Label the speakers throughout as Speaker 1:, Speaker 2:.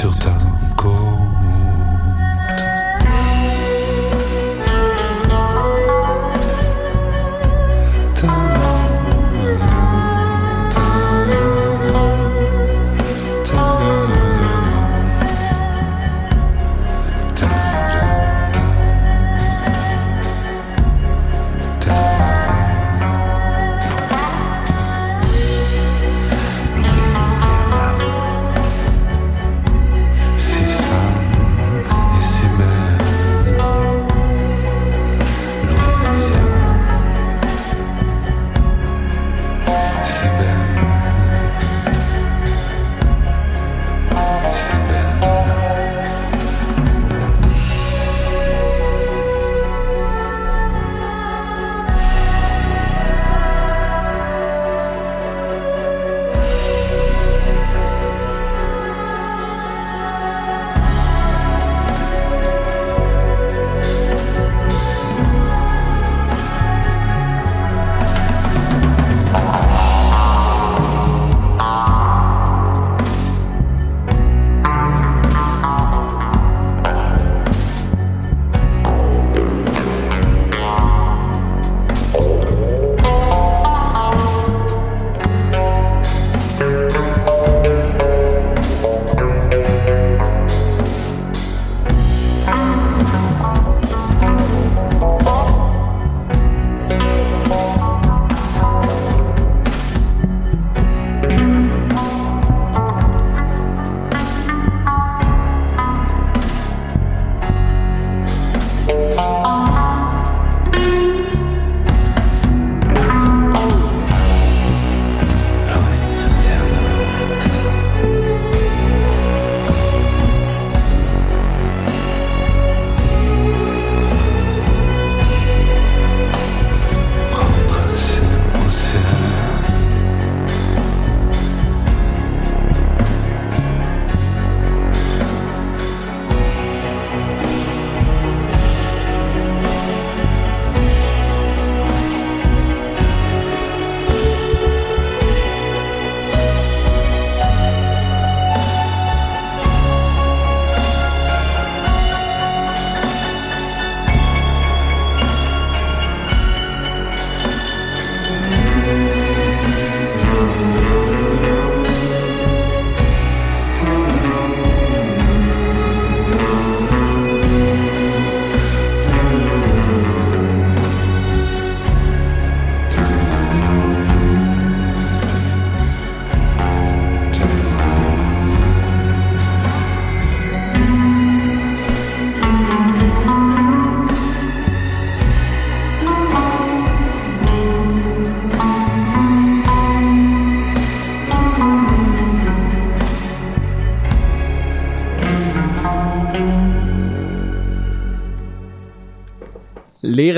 Speaker 1: sur ta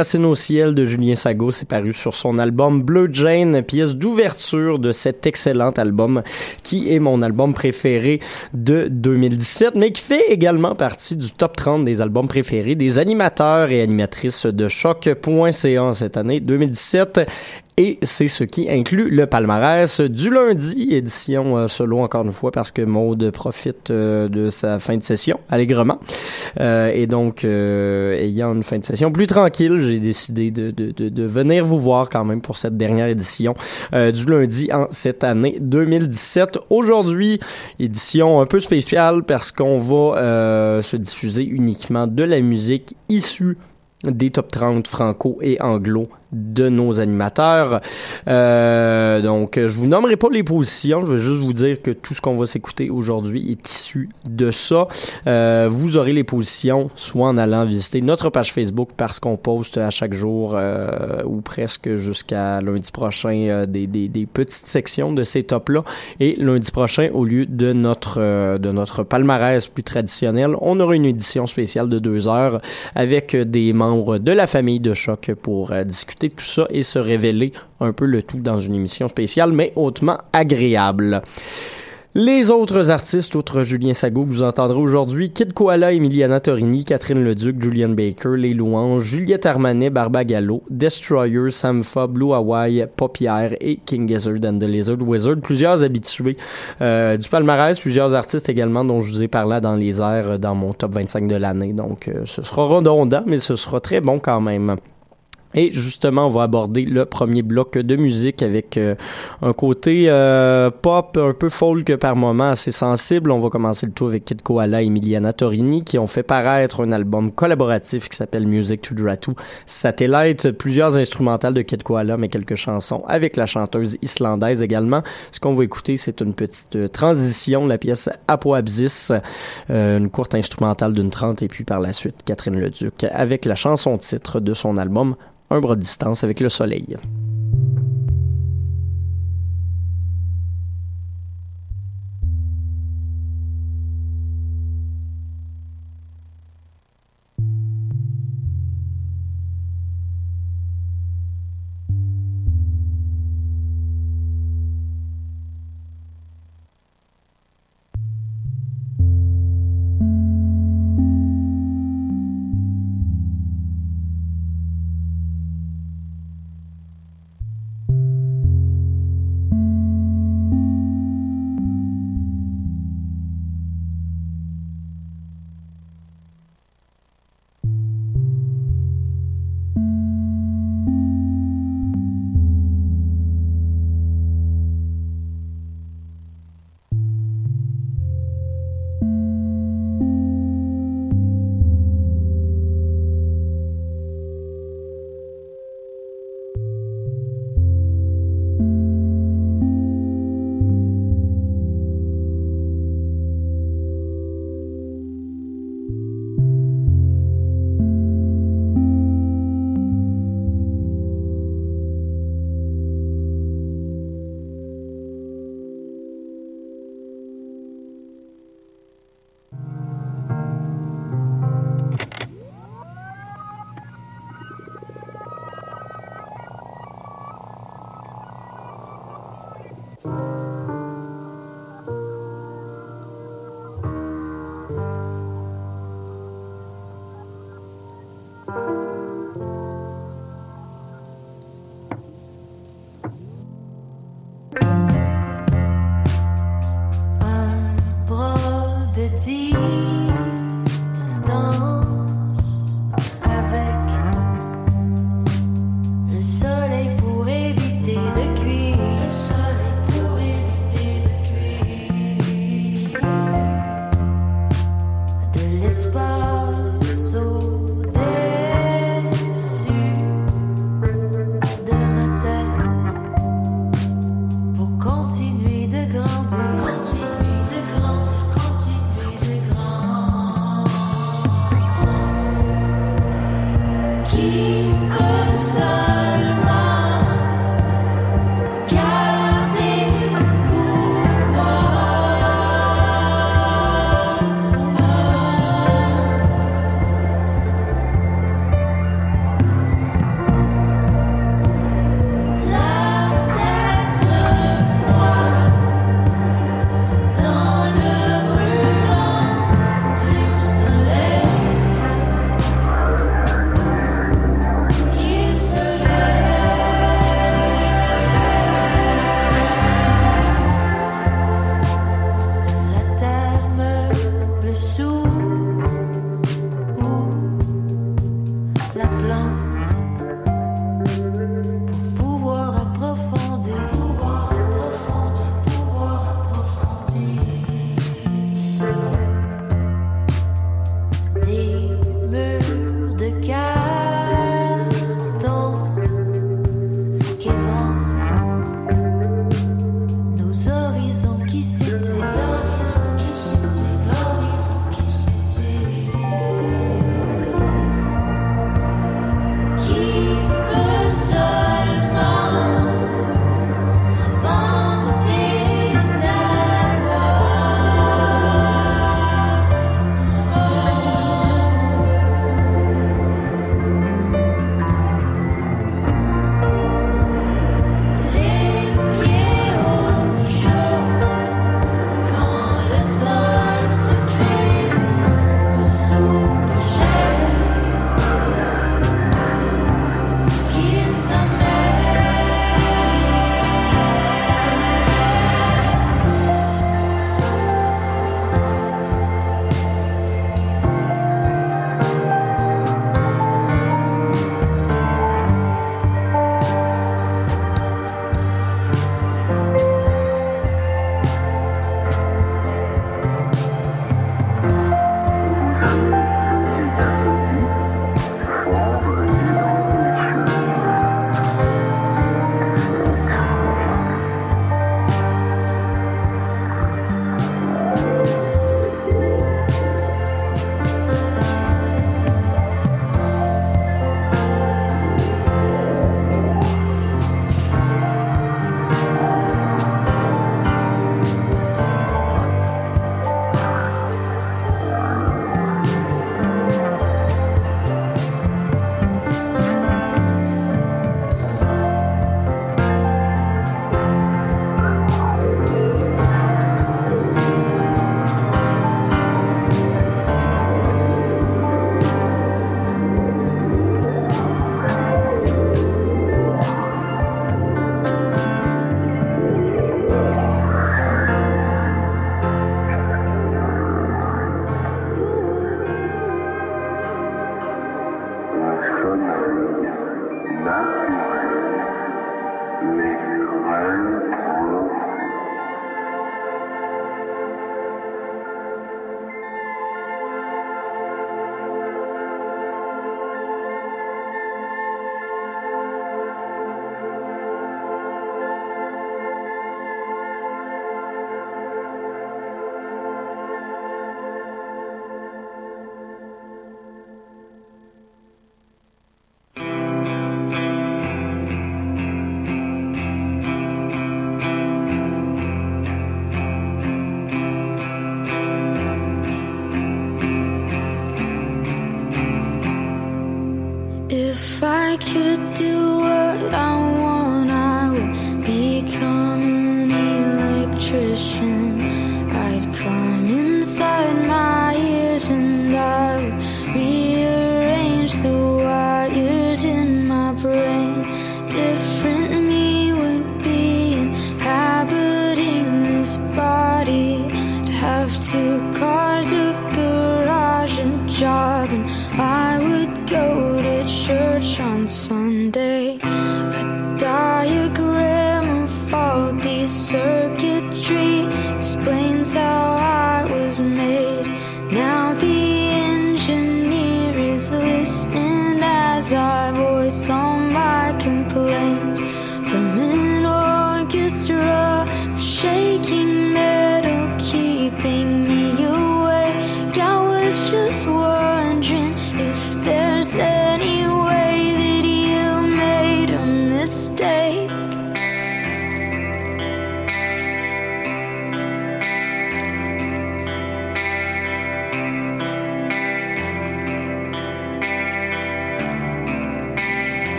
Speaker 1: Racines au ciel de Julien Sago, c'est paru sur son album Bleu Jane, pièce d'ouverture de cet excellent album qui est mon album préféré de 2017, mais qui fait également partie du top 30 des albums préférés des animateurs et animatrices de choc.ca cette année 2017 et c'est ce qui inclut le palmarès du lundi, édition euh, solo encore une fois parce que Maude profite euh, de sa fin de session allègrement. Euh, et donc, ayant une fin de session plus tranquille, j'ai décidé de, de, de, de, venir vous voir quand même pour cette dernière édition du lundi en cette année 2017. Aujourd'hui, édition un peu spéciale parce qu'on va se diffuser uniquement de la musique issue des top 30 franco et anglo de nos animateurs. Euh, donc, je vous nommerai pas les positions, je vais juste vous dire que tout ce qu'on va s'écouter aujourd'hui est issu de ça. Euh, vous aurez les positions soit en allant visiter notre page Facebook parce qu'on poste à chaque jour euh, ou presque jusqu'à lundi prochain des, des, des, petites sections de ces tops-là. Et lundi prochain, au lieu de notre de notre palmarès plus traditionnel, on aura une édition spéciale de deux heures avec des membres de la famille de choc pour discuter tout ça et se révéler un peu le tout dans une émission spéciale, mais hautement agréable. Les autres artistes, outre Julien Sago, vous entendrez aujourd'hui, Kid Koala, Emiliana Torini, Catherine Leduc, Julian Baker, Les Louanges, Juliette Armanet, Barbagallo, Destroyer, Samfa, Blue Hawaii, Paupière et King Gizzard and the Lizard Wizard. Plusieurs habitués euh, du palmarès, plusieurs artistes également dont je vous ai parlé dans les airs dans mon top 25 de l'année. Donc euh, ce sera redondant, mais ce sera très bon quand même. Et justement, on va aborder le premier bloc de musique avec euh, un côté euh, pop, un peu folk par moment, assez sensible. On va commencer le tour avec Kid Koala et Emiliana Torini qui ont fait paraître un album collaboratif qui s'appelle Music to Dratu Satellite. Plusieurs instrumentales de Kid Koala, mais quelques chansons avec la chanteuse islandaise également. Ce qu'on va écouter, c'est une petite euh, transition, la pièce Apoabsis, euh, une courte instrumentale d'une trente, et puis par la suite Catherine Leduc avec la chanson titre de son album un bras de distance avec le soleil.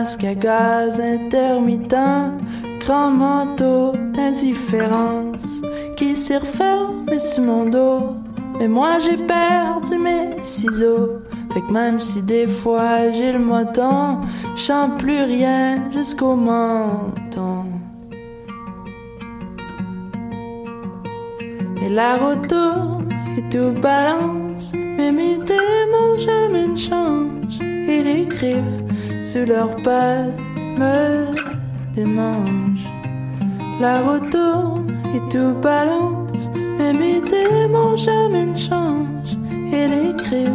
Speaker 2: Masque à gaz intermittent, grand manteau d'indifférence qui s'est refermé sur mon dos. Mais moi j'ai perdu mes ciseaux. Fait que même si des fois j'ai le menton, chante plus rien jusqu'au menton. Et la route tourne et tout balance, mais mes démons jamais ne changent. Et les griffes sous leurs pattes me démangent. La route tourne et tout balance, mais mes démons jamais ne changent. Et les griffes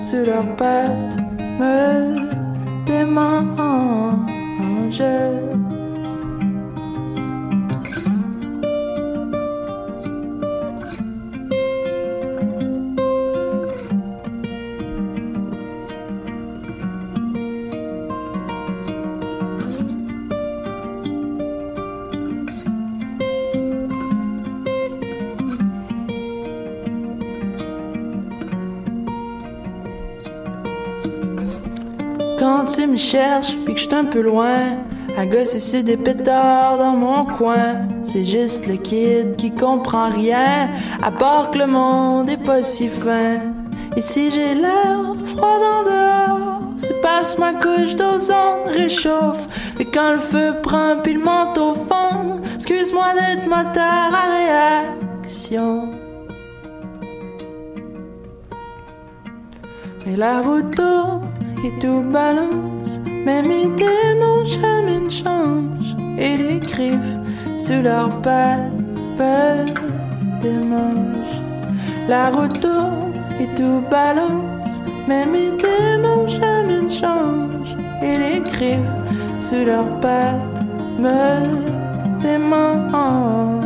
Speaker 2: sous leurs pattes me démangent. Cherches, puis que je un peu loin, à gosser des pétards dans mon coin. C'est juste le kid qui comprend rien, à part que le monde est pas si fin. Et si j'ai l'air froid en dehors, c'est parce ma couche d'ozone réchauffe. Et quand le feu prend puis le manteau fond, excuse-moi d'être moteur à réaction. Mais la route tourne et tout balance. Même mes démons jamais ne changent. Et les griffes sous leurs pattes des manches. La route tourne et tout balance. Même mes démons jamais ne changent. Et les griffes sous leurs pattes me démangent.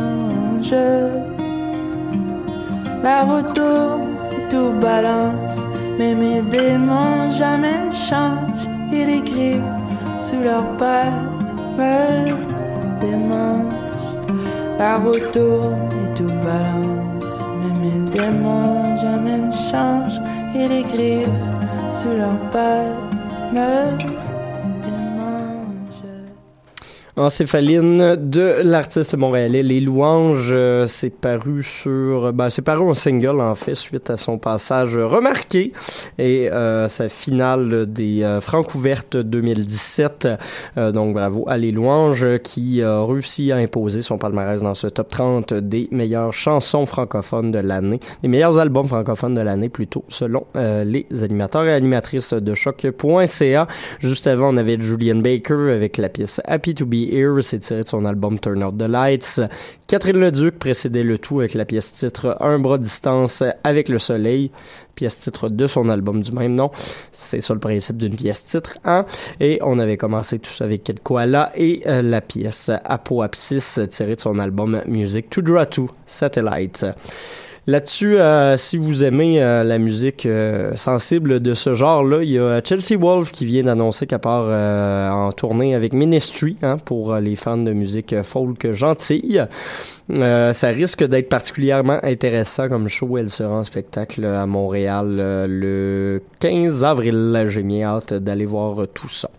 Speaker 2: La route tourne et tout balance. Mais mes démons jamais ne changent et les griffes sous leurs pattes me démangent. La route tourne et tout balance. Mais mes démons jamais ne changent et les griffes sous leurs pattes me
Speaker 1: en céphaline de l'artiste montréalais Les Louanges. Euh, c'est paru sur, ben, c'est paru en single en fait suite à son passage remarqué et euh, sa finale des euh, Francs ouvertes 2017. Euh, donc bravo à Les Louanges qui a réussi à imposer son palmarès dans ce top 30 des meilleures chansons francophones de l'année, des meilleurs albums francophones de l'année plutôt selon les animateurs et animatrices de choc.ca. Juste avant, on avait Julian Baker avec la pièce Happy to Be Here, c'est tiré de son album Turn Out the Lights. Catherine Leduc précédait le tout avec la pièce titre Un bras distance avec le soleil, pièce titre de son album du même nom. C'est ça le principe d'une pièce titre, hein? Et on avait commencé tout ça avec Kid Koala et euh, la pièce Apoapsis tirée de son album Music to Draw to Satellite. Là-dessus, euh, si vous aimez euh, la musique euh, sensible de ce genre-là, il y a Chelsea Wolf qui vient d'annoncer qu'à part en tournée avec Ministry hein, pour les fans de musique folk gentille. Ça risque d'être particulièrement intéressant comme show. Elle sera en spectacle à Montréal le 15 avril. J'ai bien hâte d'aller voir tout ça.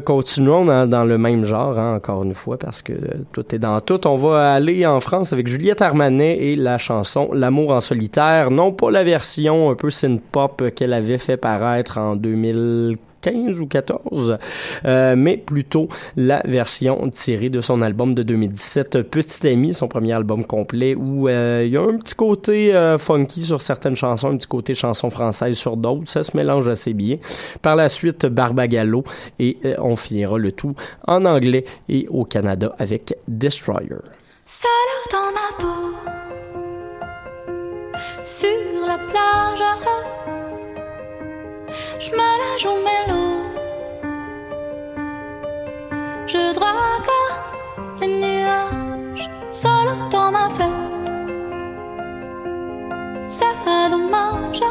Speaker 1: Continuons dans, le même genre, hein, encore une fois, parce que tout est dans tout. On va aller en France avec Juliette Armanet et la chanson L'amour en solitaire. Non pas la version un peu synth-pop qu'elle avait fait paraître en 2015 15 ou 14, euh, mais plutôt la version tirée de son album de 2017, Petit Ami, son premier album complet, où euh, il y a un petit côté euh, funky sur certaines chansons, un petit côté chanson française sur d'autres, ça se mélange assez bien. Par la suite, Barbagallo, et on finira le tout en anglais et au Canada avec Destroyer.
Speaker 3: dans ma peau, sur la plage je me mélo. Je drague les nuages, seul dans ma fête. C'est dommage.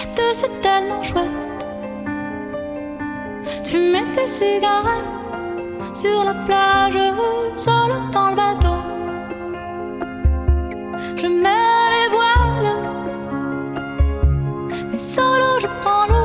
Speaker 3: Et tout c'est tellement chouette. Tu mets tes cigarettes sur la plage, seul dans le bateau. Je mets les voiles. Mais solo je prends l'eau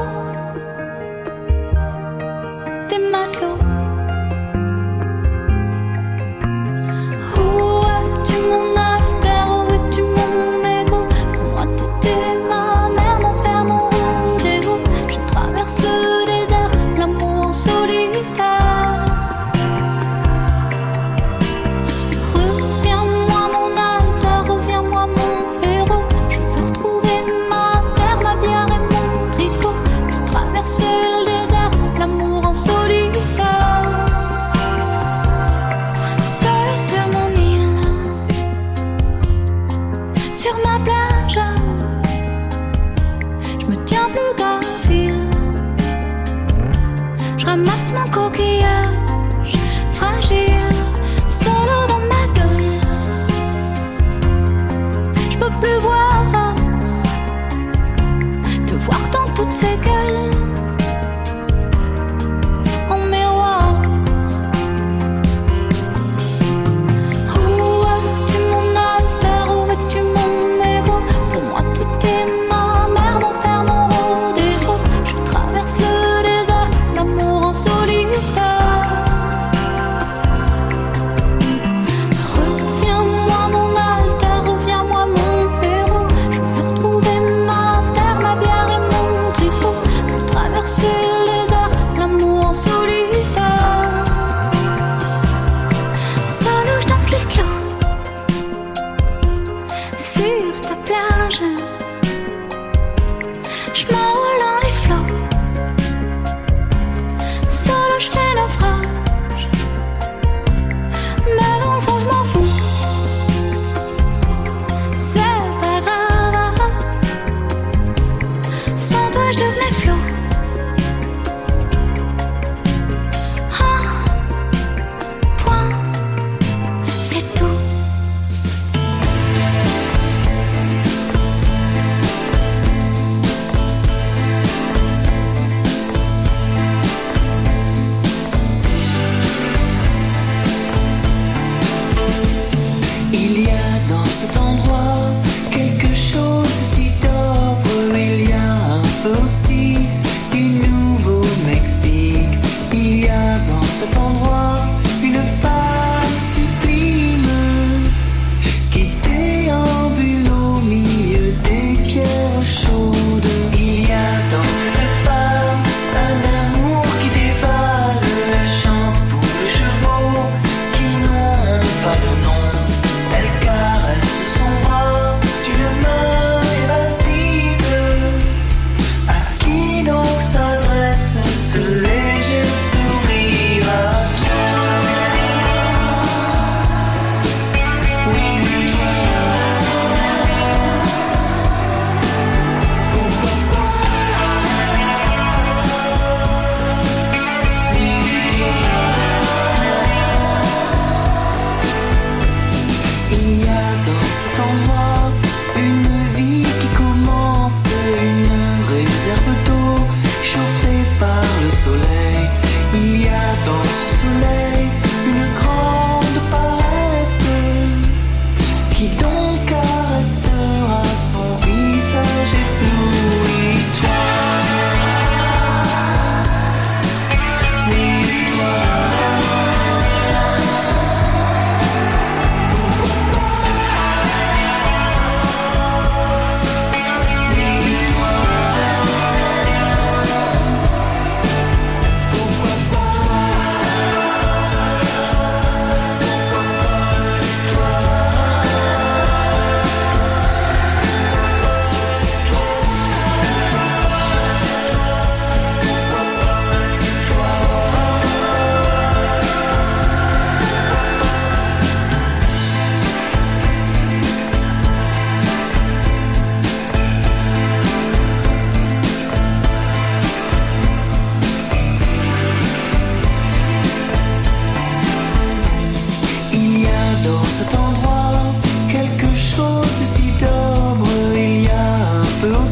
Speaker 4: blue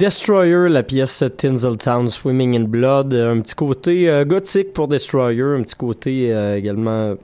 Speaker 1: Destroyer, la pièce Tinseltown Swimming in Blood, euh, un petit côté euh, gothique pour Destroyer, un petit côté euh, également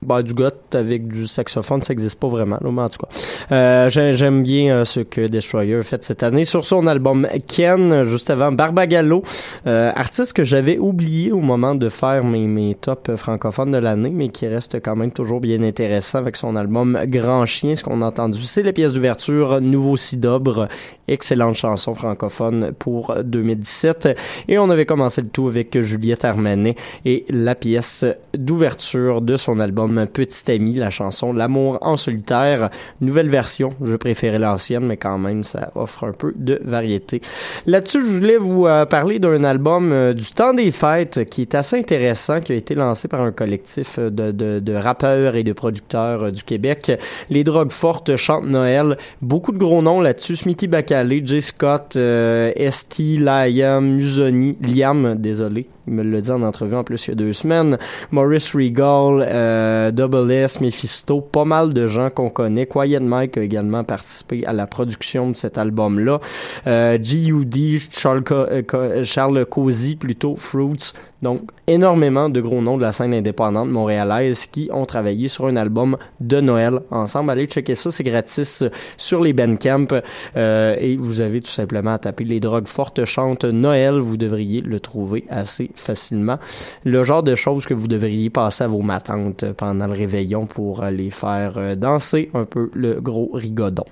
Speaker 1: bah, du goth avec du saxophone, ça existe pas vraiment, là, mais en tout cas. Euh, j'ai- J'aime bien euh, ce que Destroyer fait cette année sur son album Ken, juste avant Barbagallo, euh, artiste que j'avais oublié au moment de faire mes, mes tops francophones de l'année, mais qui reste quand même toujours bien intéressant avec son album Grand Chien. Ce qu'on a entendu, c'est la pièce d'ouverture Nouveau Sidobre, excellente chanson francophone pour 2017. Et on avait commencé le tout avec Juliette Armanet et la pièce d'ouverture de son album Petit Ami, la chanson L'amour en solitaire. Nouvelle version, je préférais l'ancienne, mais quand même, ça offre un peu de variété. Là-dessus, je voulais vous euh, parler d'un album euh, du temps des fêtes qui est assez intéressant, qui a été lancé par un collectif euh, de, rappeurs et de producteurs du Québec. Les Drogues Fortes chantent Noël. Beaucoup de gros noms là-dessus. Smithy Bacalé, Jay Scott, Esti, Liam, Musoni, Liam, désolé. Me l'a dit en entrevue en plus il y a deux semaines. Maurice Regal, euh, Double S, Mephisto, pas mal de gens qu'on connaît. Quiet Mike a également participé à la production de cet album-là. Euh, G.U.D., Charles, euh, Charles Cozy, plutôt, Fruits. Donc, énormément de gros noms de la scène indépendante montréalaise qui ont travaillé sur un album de Noël ensemble. Allez checker ça, c'est gratis sur les Bandcamp. Euh, et vous avez tout simplement à taper les drogues fortes chantent Noël. Vous devriez le trouver assez facilement. Le genre de choses que vous devriez passer à vos matantes pendant le réveillon pour les faire euh, danser un peu le gros rigodon.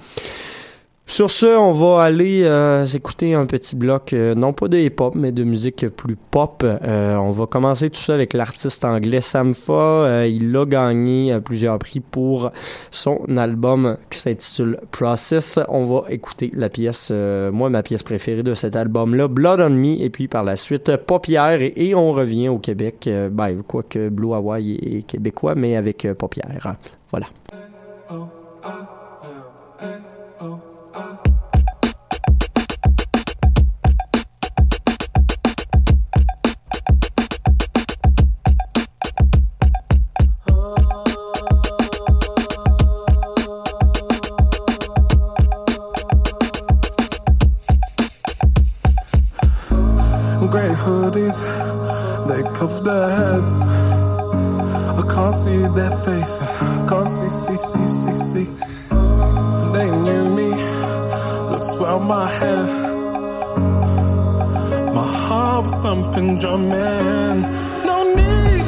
Speaker 1: Sur ce, on va aller euh, écouter un petit bloc, euh, non pas de hip-hop, mais de musique plus pop. Euh, on va commencer tout ça avec l'artiste anglais Samfa. Il a gagné plusieurs prix pour son album qui s'intitule Process. On va écouter la pièce, moi ma pièce préférée de cet album-là, Blood on Me, et puis par la suite Paupière, et, on revient au Québec, ben, quoique Blue Hawaii est, québécois, mais avec Paupière. Voilà.
Speaker 5: Cover their heads. I can't see their faces, I can't see, see, see, see, see. And they knew me, look swell my hair. My heart was something drumming. No need,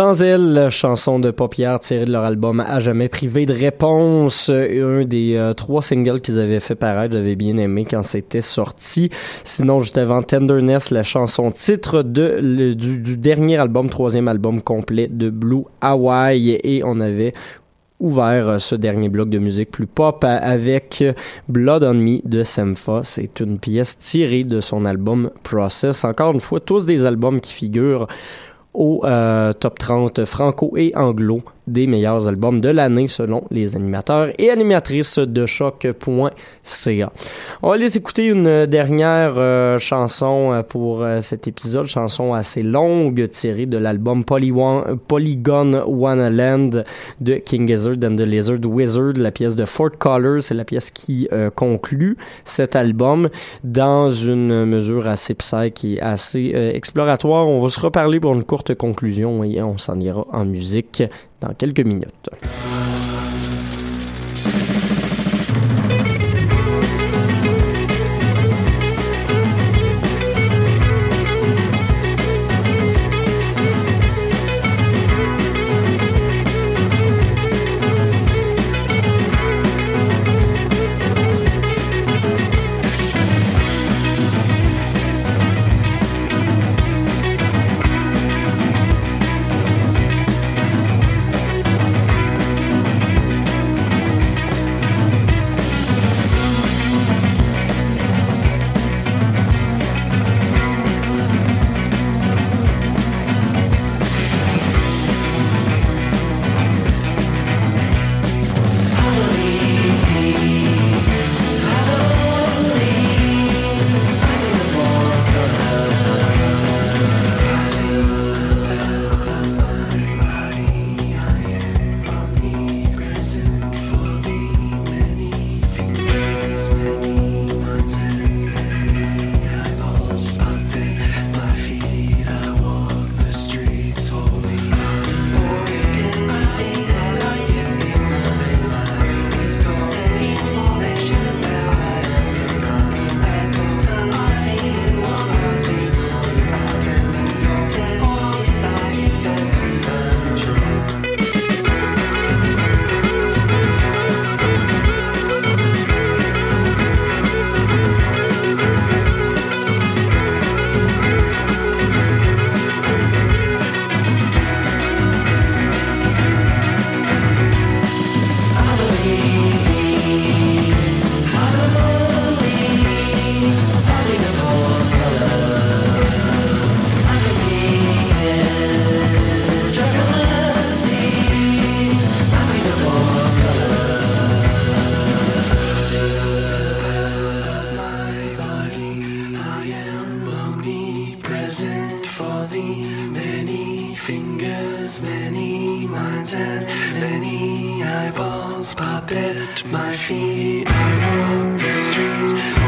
Speaker 1: Sans elle, chanson de paupières tirée de leur album À jamais privé de réponse, un des euh, trois singles qu'ils avaient fait paraître, j'avais bien aimé quand c'était sorti. Sinon, juste avant Tenderness, la chanson titre du, dernier album, troisième album complet de Blue Hawaii, et on avait ouvert euh, ce dernier bloc de musique plus pop avec Blood on Me de Semfa. C'est une pièce tirée de son album Process. Encore une fois, tous des albums qui figurent au euh, top 30 franco et anglo des meilleurs albums de l'année selon les animateurs et animatrices de choc.ca. On va les écouter une dernière euh, chanson euh, pour euh, cet épisode, chanson assez longue tirée de l'album Polywan- Polygon Wonderland de King Gizzard and the Lizard Wizard, la pièce de Fort Colors, c'est la pièce qui conclut cet album dans une mesure assez psych et assez exploratoire. On va se reparler pour une courte conclusion et on s'en ira en musique dans quelques minutes.
Speaker 5: Eyeballs pop at my feet. I walk the streets,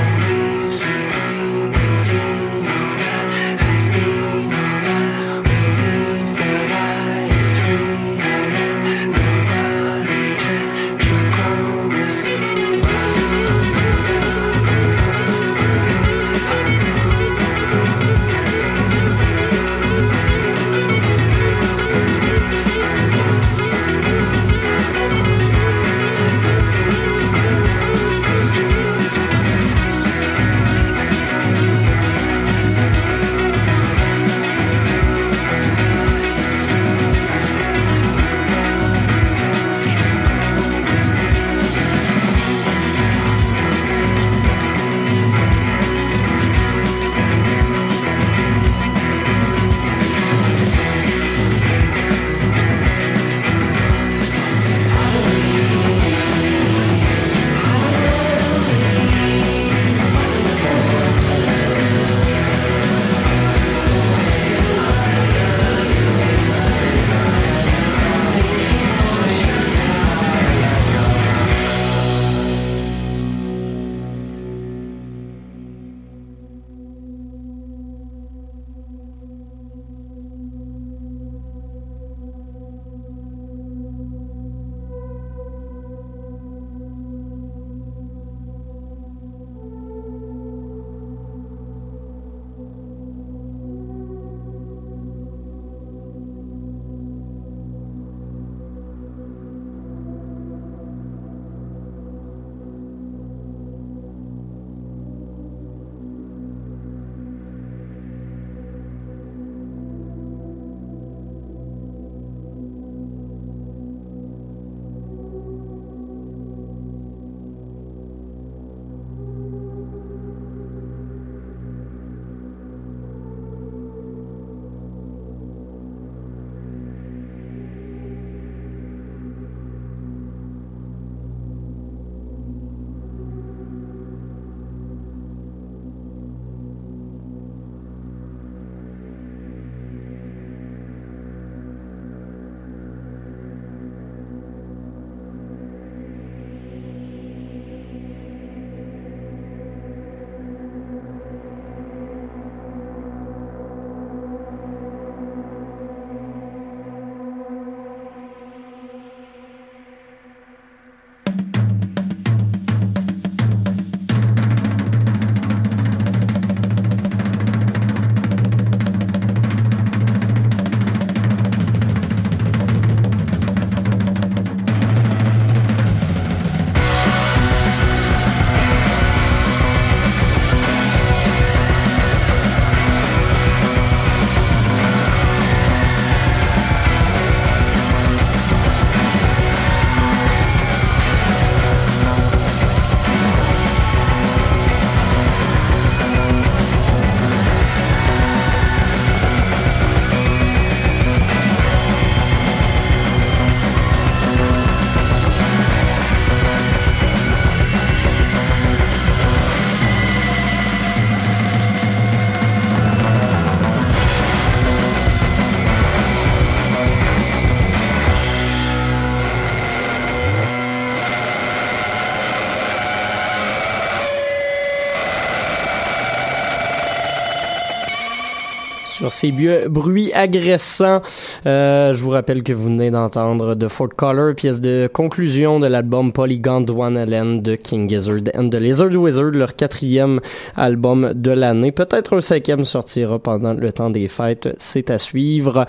Speaker 1: sur ces bruits agressants. Euh, je vous rappelle que vous venez d'entendre The Fort Color, pièce de conclusion de l'album Polygon Land de King Gizzard and the Lizard Wizard, leur quatrième album de l'année. Peut-être un cinquième sortira pendant le temps des fêtes, c'est à suivre.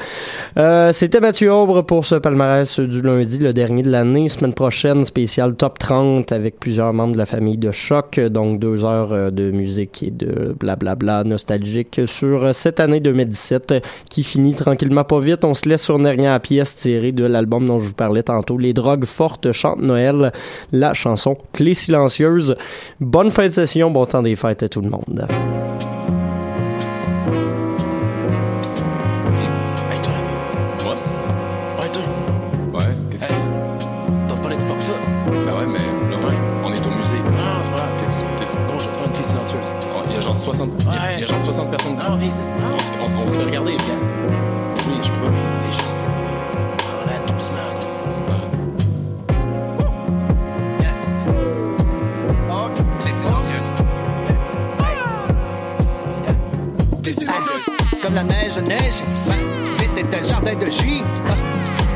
Speaker 1: Euh, C'était Mathieu Aubre pour ce palmarès du lundi, le dernier de l'année. Semaine prochaine, spécial top 30 avec plusieurs membres de la famille de Choc, donc deux heures euh, de musique et de blablabla nostalgique sur cette année 2017 qui finit tranquillement pas vite. On se laisse sur une dernière pièce tirée de l'album dont je vous parlais tantôt, Les drogues fortes chantent Noël, la chanson Clé silencieuse. Bonne fin de session, bon temps des fêtes à tout le monde.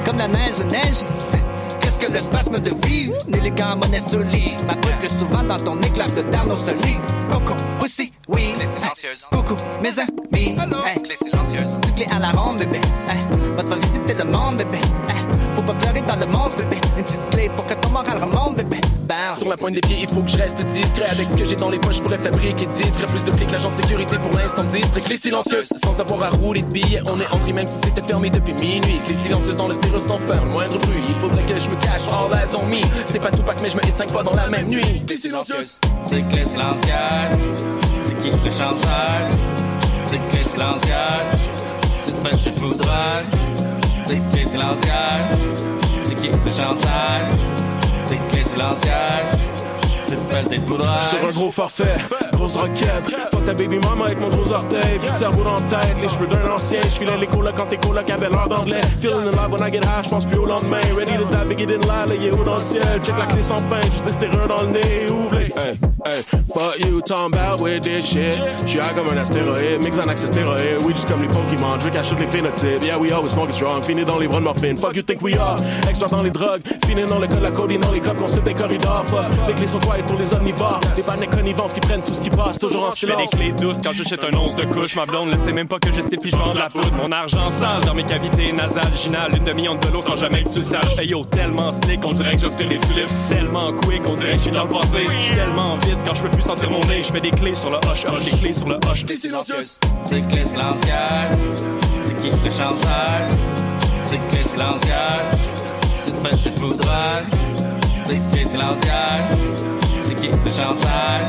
Speaker 6: Comme la neige neige, qu'est-ce que le spasme de vivre? N'élégant monnaie solide, ma brûle plus souvent dans ton éclat de dans nos solides. Coco, aussi, oui. Clé silencieuse. Coucou, mes amis. Hein, Clé silencieuse. Clé à la ronde, bébé. Hein, votre visiter le monde, bébé. Faut pas pleurer dans le monstre, bébé. Une petite clé pour que ton moral remonte, bébé.
Speaker 7: Sur la pointe des pieds, il faut que je reste discret. Avec ce que j'ai dans les poches, je pourrais fabriquer discret. Plus de que l'agent de sécurité pour l'instant distrait. Clés silencieuses, sans avoir à rouler de billets. On est entré même si c'était fermé depuis minuit. Clés silencieuses dans le cirrus sans faire le moindre bruit. Il faudrait que je me cache, all eyes on me. C'est pas tout pack, mais je me hit cinq fois dans la même nuit. Clés silencieuses.
Speaker 6: C'est clé silencieuse. C'est qui le chanteur? C'est clé silencieuse. C'est de poudre. C'est clé silencieuse. C'est qui le chanteur? C'est clé silencieuse. Poudre.
Speaker 8: Sur un gros forfait, grosse roquette. Fuck ta baby mama avec mon gros orteil. Cerveau dans tête, les cheveux d'un ancien. J'filais les colocs quand tes colocs avaient l'air d'anglais. Feeling alive when I get high, j'pense plus au lendemain. Ready to die, biggie didn't lie, là, il est haut dans le ciel. Check la clé sans fin, juste des stéroïdes dans le nez. Ouvre les. Hey, hey, fuck you, talking about with this shit. J'suis high comme un astéroïde, mix en accès stéroïde. We just comme les Pokémon, à shoot les phénotypes. Yeah, we always smoke strong, fini dans les bras de morphine. Fuck you think we are, exploitant les drogues. Fini dans le col, la codine, dans les codes, qu'on des corridors. Fuck, les clés sont pour les omnivores. Les bannes connivences qui prennent tout ce qui passe, toujours en
Speaker 9: Je fais des
Speaker 8: silence.
Speaker 9: clés douces quand j'achète un once de couche. Ma blonde ne sait même pas que je puis je vends de la poudre. Mon argent sage dans mes cavités nasales. Ginale, une demi-onde de l'eau sans jamais que tu le saches. Hey yo, tellement slick, on dirait que j'aspire les tulipes. Tellement quick, on dirait que je suis dans le passé. J'suis tellement vite quand je peux plus sentir mon nez. Je fais des clés sur le hush hush, des clés sur le hush. Clés silencieuses.
Speaker 6: C'est clé silencieuse. C'est qui le chanteur? C'est clé silencieuse. C'est pêche de poudre. C'est clé silencieuse. C'est qui le chanteur?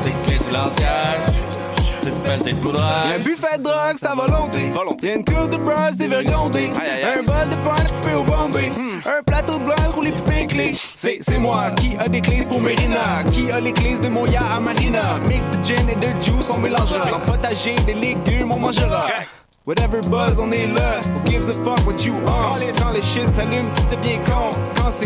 Speaker 6: C'est clé silencieuse. C'est pêche de poudre.
Speaker 5: Un buffet de drogue, c'est à volonté. volonté. Y'a une coupe de bras dévergondée. Un bol de punch coupé au bombay. Un plateau de blanc roulé plus clé. C'est, c'est moi qui a des clés pour Mérina. Qui a les clés de Moya à Marina. Mix de gin et de juice, on mélangera. Dans potager, des légumes, on mangera. Whatever buzz, on est là. Who gives a fuck what you on? Quand les, quand les shit s'allument, tu deviens con. Quand c'est